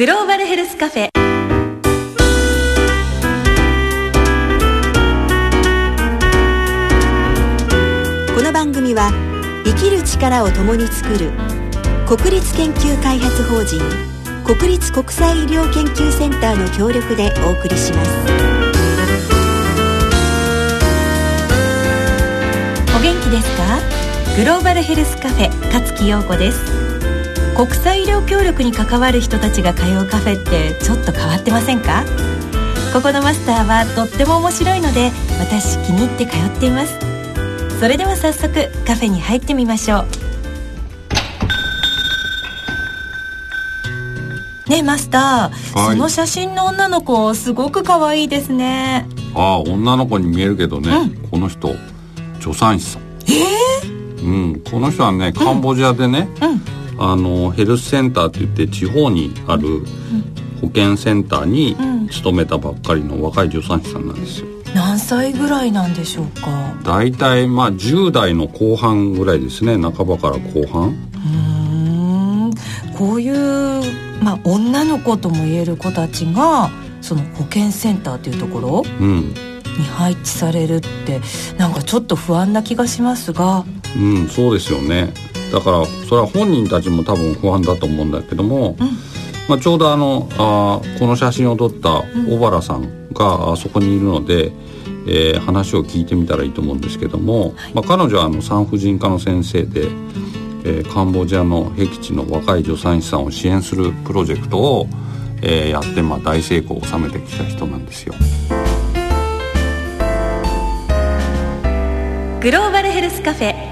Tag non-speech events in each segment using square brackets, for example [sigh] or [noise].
グローバルヘルスカフェ。この番組は生きる力を共に作る国立研究開発法人国立国際医療研究センターの協力でお送りします。お元気ですか？グローバルヘルスカフェ勝木陽子です。国際医療協力に関わる人たちが通うカフェってちょっと変わってませんか？ここのマスターはとっても面白いので私気に入って通っています。それでは早速カフェに入ってみましょう。ねえマスター、はい。その写真の女の子すごく可愛いですね。ああ女の子に見えるけどね、うこの人助産師さん。うんこの人はねカンボジアでね、うんあのヘルスセンターって言って地方にある保健センターにうん。勤めたばっかりの若い助産師さんなんですよ。何歳ぐらいなんでしょうか？大体まあ10代の後半ぐらいですね。半ばから後半。うーん。こういう、まあ、女の子とも言える子たちがその保健センターというところうん。に配置されるってなんかちょっと不安な気がしますが。うんそうですよねだからそれは本人たちも多分不安だと思うんだけども、うん。まあ、ちょうどあのあーこの写真を撮った小原さんがあそこにいるので、えー話を聞いてみたらいいと思うんですけども、まあ、彼女はあの産婦人科の先生で、えーカンボジアの僻地の若い助産師さんを支援するプロジェクトを、えーやって、まあ、大成功を収めてきた人なんですよ。グローバルヘルスカフェ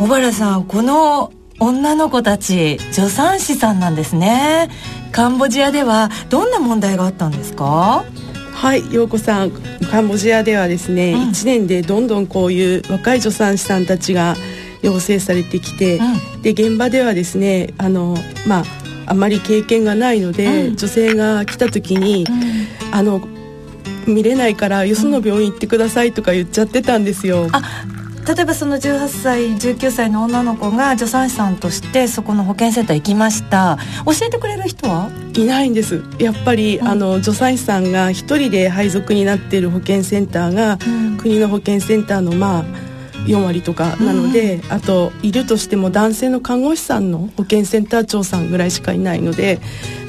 小原さんこの女の子たち助産師さんなんですね。カンボジアではどんな問題があったんですか？はい、陽子さん、カンボジアではですね、うん。1年でどんどんこういう若い助産師さんたちが養成されてきて、うで現場ではですね、あのまああまり経験がないので、うん。女性が来た時に、あの見れないからよその病院行ってくださいとか言っちゃってたんですよ。あ例えばその18歳19歳の女の子が助産師さんとしてそこの保健センター行きました。教えてくれる人は？いないんです。やっぱり、うん。あの助産師さんが一人で配属になっている保健センターが、うん。国の保健センターのまあ4割とかなので、あといるとしても男性の看護師さんの保健センター長さんぐらいしかいないので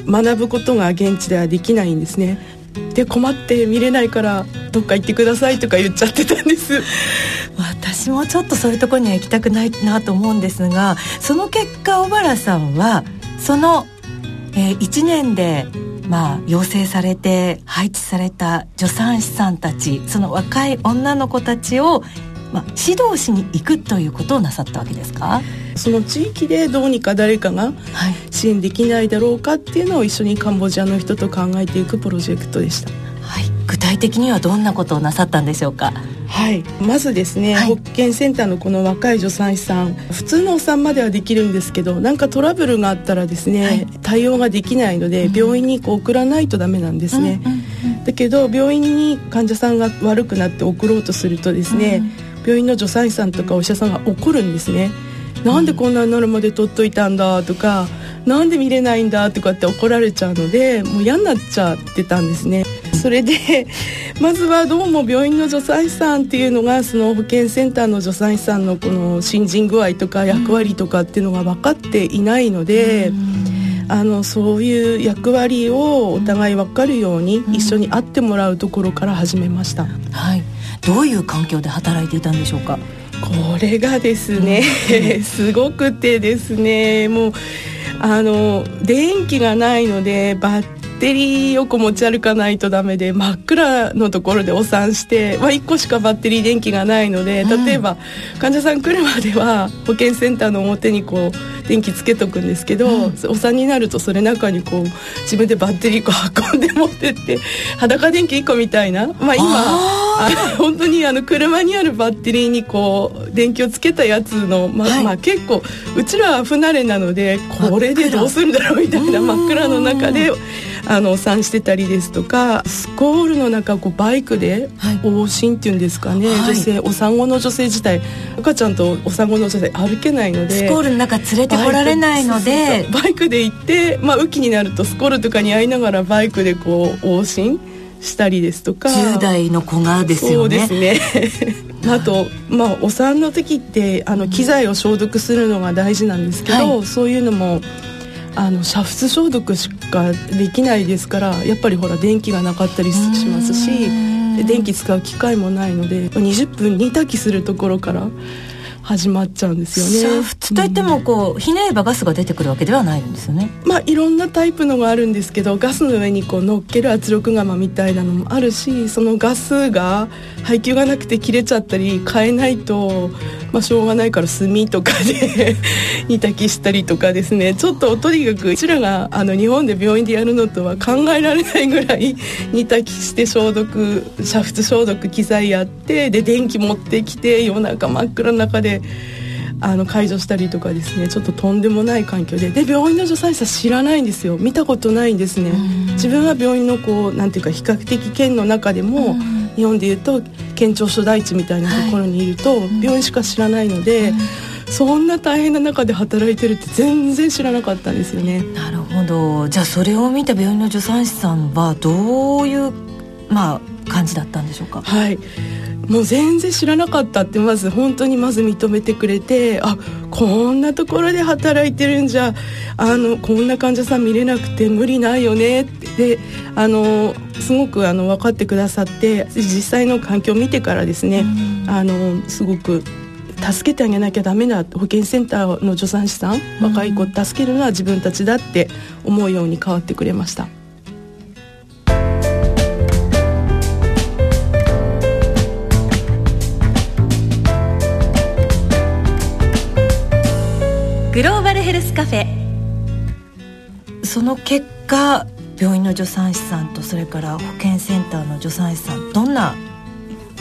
学ぶことが現地ではできないんですね。で困って見れないからどっか行ってくださいとか言っちゃってたんです私もちょっとそういうところには行きたくないなと思うんですがその結果小原さんはその、えー1年でまあ養成されて配置された助産師さんたちその若い女の子たちを、まあ、指導しに行くということをなさったわけですか？その地域でどうにか誰かがはい。支援できないだろうかっていうのを一緒にカンボジアの人と考えていくプロジェクトでした。はい、具体的にはどんなことをなさったんでしょうか？はい、まずですね、はい。保健センターのこの若い助産師さん普通のお産まではできるんですけどなんかトラブルがあったらですね、はい。対応ができないのでうん。病院にこう送らないとダメなんですね、うんうんだけど病院に患者さんが悪くなって送ろうとするとですね、病院の助産師さんとかお医者さんが怒るんですね。なんでこんなになるまで取っといたんだとかなんで見れないんだとかって怒られちゃうのでもう嫌になっちゃってたんですねそれで [laughs] まずはどうも病院の助産師さんっていうのがその保健センターの助産師さんのこの新人具合とか役割とかっていうのが分かっていないので、あのそういう役割をお互い分かるようにん一緒に会ってもらうところから始めました。はい、どういう環境で働いていたんでしょうか？これがですね、すごくてですねもうあの電気がないのでバッテリーよく持ち歩かないとダメで真っ暗のところでお産して、まあ、1個しかバッテリー電気がないのでうん。例えば、患者さん来るまでは保健センターの表にこう電気つけとくんですけど、うん。お産になるとそれ中にこう自分でバッテリーこう運んで持ってって裸電気1個みたいな、まあ、今ああ本当にあの車にあるバッテリーにこう電気をつけたやつの、まあはい。まあ、結構うちらは不慣れなのでこれでどうするんだろうみたいな真っ暗の中であのお産してたりですとかスコールの中こうバイクで往診っていうんですかね、はい、女性お産後の女性自体赤ちゃんとお産後の女性歩けないのでスコールの中連れてこられないので。バイクで行って、まあ、雨季になるとスコールとかに会いながらバイクでこう往診したりですとか。10代の子がですよね。そうですね。[laughs] あと、まあ、お産の時ってあの機材を消毒するのが大事なんですけど、はい、そういうのもあの煮沸消毒しかできないですからやっぱりほら電気がなかったりしますし電気使う機会もないので20分煮炊きするところから始まっちゃうんですよね。普通といってもこう、ひねればガスが出てくるわけではないんですよね。まあいろんなタイプのがあるんですけどガスの上にこう乗っける圧力釜みたいなのもあるしそのガスが配給がなくて切れちゃったり変えないと、まあ、しょうがないから炭とかで [laughs] 煮炊きしたりとかですね。ちょっととにかくうちらがあの日本で病院でやるのとは考えられないぐらい [laughs] 煮炊きして消毒煮沸消毒機材やってで電気持ってきて夜中真っ暗の中で。あの解除したりとかですね。ちょっととんでもない環境で。で病院の助産師さん知らないんですよ。見たことないんですね。自分は病院のこうなんていうか比較的県の中でも日本でいうと県庁所在地みたいなところにいると、病院しか知らないので。そんな大変な中で働いてるって全然知らなかったんですよね。なるほど。じゃあそれを見た病院の助産師さんはどういうまあ感じだったんでしょうか？はいもう全然知らなかったってまず本当にまず認めてくれてあこんなところで働いてるんじゃあのこんな患者さん見れなくて無理ないよねってであのすごくあの分かってくださって実際の環境を見てからですね、あのすごく助けてあげなきゃダメな保健センターの助産師さん、若い子助けるのは自分たちだって思うように変わってくれました。ヘルスカフェ。その結果病院の助産師さんとそれから保健センターの助産師さんどんな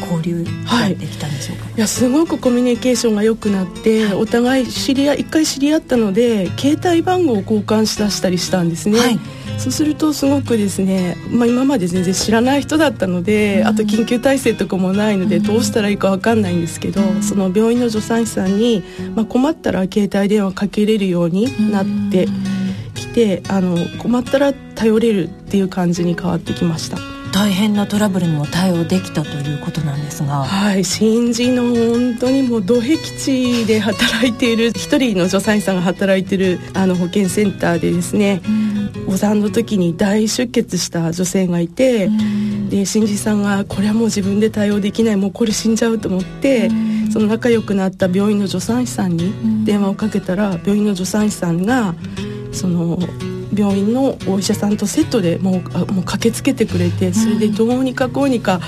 交流ができたんでしょうか、はい、いやすごくコミュニケーションが良くなって、はい、お互い知り合い一回知り合ったので携帯番号を交換しだしたりしたんですね、はいそうするとすごくですね、まあ、今まで全然知らない人だったので、うん、あと緊急体制とかもないのでどうしたらいいか分かんないんですけど、うん、その病院の助産師さんに、まあ、困ったら携帯電話かけれるようになってきて、あの困ったら頼れるっていう感じに変わってきました。大変なトラブルにも対応できたということなんですが。はい新人の本当にもう土壁地で働いている一人の助産師さんが働いているあの保健センターでですね、うん。お産の時に大出血した女性がいて、で新人さんがこれはもう自分で対応できないもうこれ死んじゃうと思って、その仲良くなった病院の助産師さんに電話をかけたら、病院の助産師さんがその病院のお医者さんとセットでもうもう駆けつけてくれてそれでどうにかこうにか。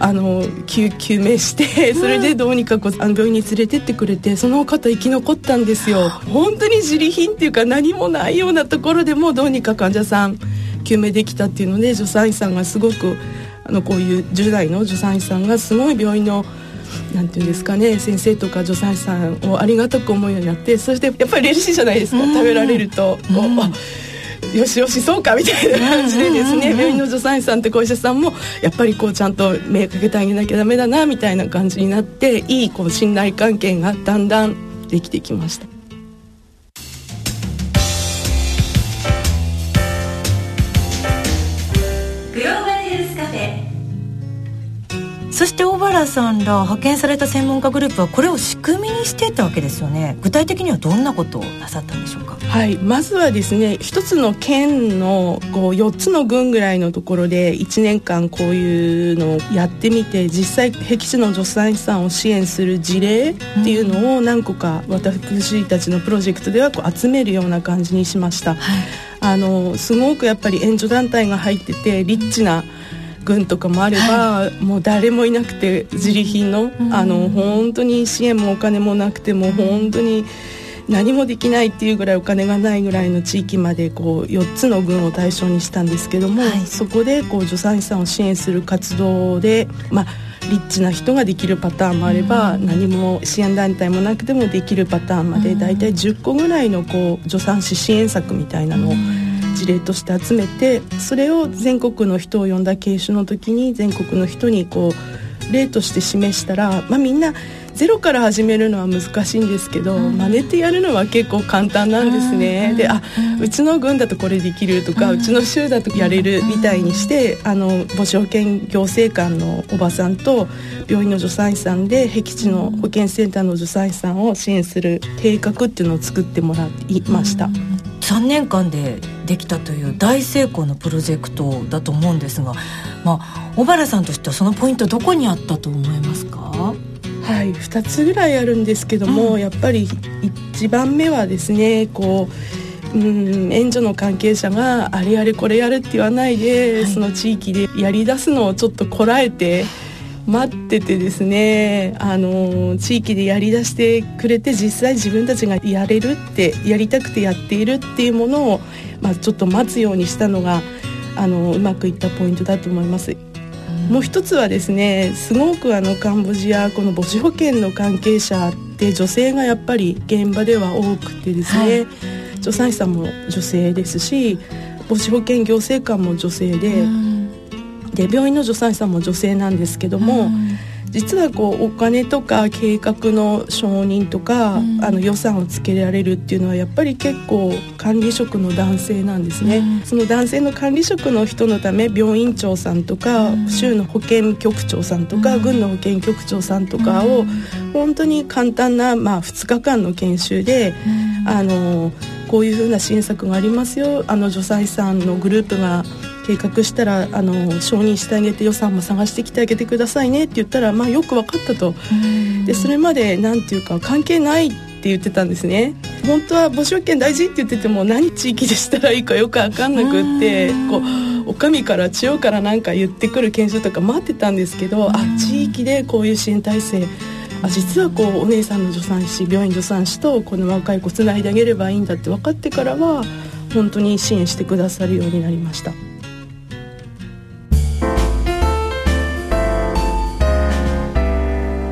あの救急命してそれでどうにかこうあの病院に連れてってくれてその方生き残ったんですよ。本当に自利品っていうか何もないようなところでもどうにか患者さん救命できたっていうので助産師さんがすごくあのこういう10代の助産師さんがすごい病院のなんていうんですかね先生とか助産師さんをありがたく思うようになってそしてやっぱり嬉しいじゃないですか食べられると。うんよしよしそうかみたいな感じでですね、病院の助産師さんってお医者さんもやっぱりこうちゃんと目かけてあげなきゃダメだなみたいな感じになっていいこう信頼関係がだんだんできてきました。そして小原さんら派遣された専門家グループはこれを仕組みにしてたわけですよね。具体的にはどんなことをなさったんでしょうか？はい。まずはですね一つの県のこう4つの郡ぐらいのところで1年間こういうのをやってみて実際僻地の助産師さんを支援する事例っていうのを何個か私たちのプロジェクトではこう集めるような感じにしました、はい、あのすごくやっぱり援助団体が入っててリッチな軍とかもあれば、はい、もう誰もいなくて自利品の,、あの本当に支援もお金もなくても本当に何もできないっていうぐらいお金がないぐらいの地域までこう4つの軍を対象にしたんですけども、はい、そこでこう助産師さんを支援する活動で、まあ、リッチな人ができるパターンもあれば、何も支援団体もなくてもできるパターンまで大体10個ぐらいのこう助産師支援策みたいなのを事例として集めてそれを全国の人を呼んだ研修の時に全国の人にこう例として示したら、まあ、みんなゼロから始めるのは難しいんですけど、うん、真似てやるのは結構簡単なんですね、うん、であうちの軍だとこれできるとか、うん、うちの州だとやれるみたいにしてあの母子保健行政官のおばさんと病院の助産師さんで僻地の保健センターの助産師さんを支援する計画っていうのを作ってもらいました。3年間でできたという大成功のプロジェクトだと思うんですが、まあ、小原さんとしてはそのポイントどこにあったと思いますか？はい2つぐらいあるんですけども、うん、やっぱり1番目はですねこううん援助の関係者があれやれこれやるって言わないで、はい、その地域でやりだすのをちょっとこらえて待っててですねあの地域でやりだしてくれて実際自分たちがやれるってやりたくてやっているっていうものを、まあ、ちょっと待つようにしたのがあのうまくいったポイントだと思います。もう一つはですねすごくあのカンボジアこの母子保健の関係者って女性がやっぱり現場では多くてですね、はい、助産師さんも女性ですし母子保健行政官も女性で、で病院の助産師さんも女性なんですけども。実はこうお金とか計画の承認とか、うん、あの予算をつけられるっていうのはやっぱり結構管理職の男性なんですね、うん、その男性の管理職の人のため病院長さんとか、うん、州の保健局長さんとか、軍の保健局長さんとかを、本当に簡単な、まあ、2日間の研修で、あのこういうふうな支援策がありますよ。あの助産師さんのグループが計画したらあの承認してあげて予算も探してきてあげてくださいねって言ったら、まあ、よく分かったと。でそれまで何ていうか関係ないって言ってたんですね。本当は募集権大事って言ってても何地域でしたらいいかよく分かんなくってこうお上から千代から何か言ってくる研修とか待ってたんですけどあ地域でこういう支援体制あ実はこうお姉さんの助産師病院助産師とこの若い子つないであげればいいんだって分かってからは本当に支援してくださるようになりました。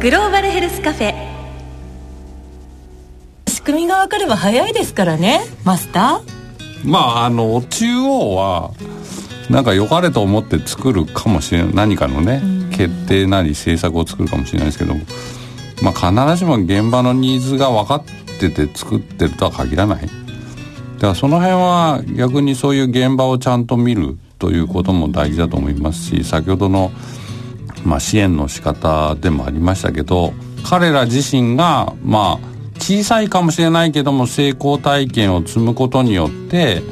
グローバルヘルスカフェ仕組みが分かれば早いですからねマスター。まああの中央はなんか良かれと思って作るかもしれない何かのね決定なり政策を作るかもしれないですけども、まあ、必ずしも現場のニーズが分かってて作ってるとは限らない。だからその辺は逆にそういう現場をちゃんと見るということも大事だと思いますし先ほどのまあ、支援の仕方でもありましたけど彼ら自身がまあ小さいかもしれないけども成功体験を積むことによって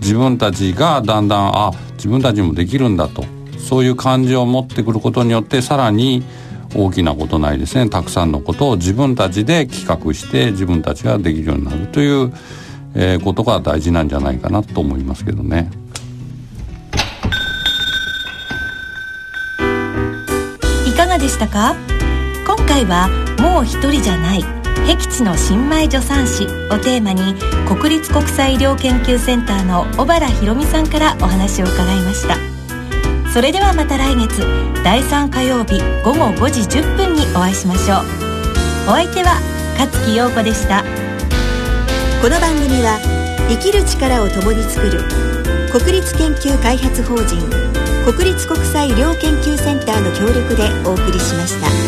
自分たちがだんだんあ自分たちもできるんだとそういう感じを持ってくることによってさらに大きなことないですね。たくさんのことを自分たちで企画して自分たちができるようになるという、えー、ことが大事なんじゃないかなと思いますけどね。いかがでしたか？今回は「もう一人じゃない僻地の新米助産師」をテーマに国立国際医療研究センターの小原博美さんからお話を伺いました。それではまた来月第3火曜日午後5時10分にお会いしましょうお相手は勝木陽子でしたこの番組は生きる力を共に作る国立研究開発法人国立国際医療研究センターの協力でお送りしました。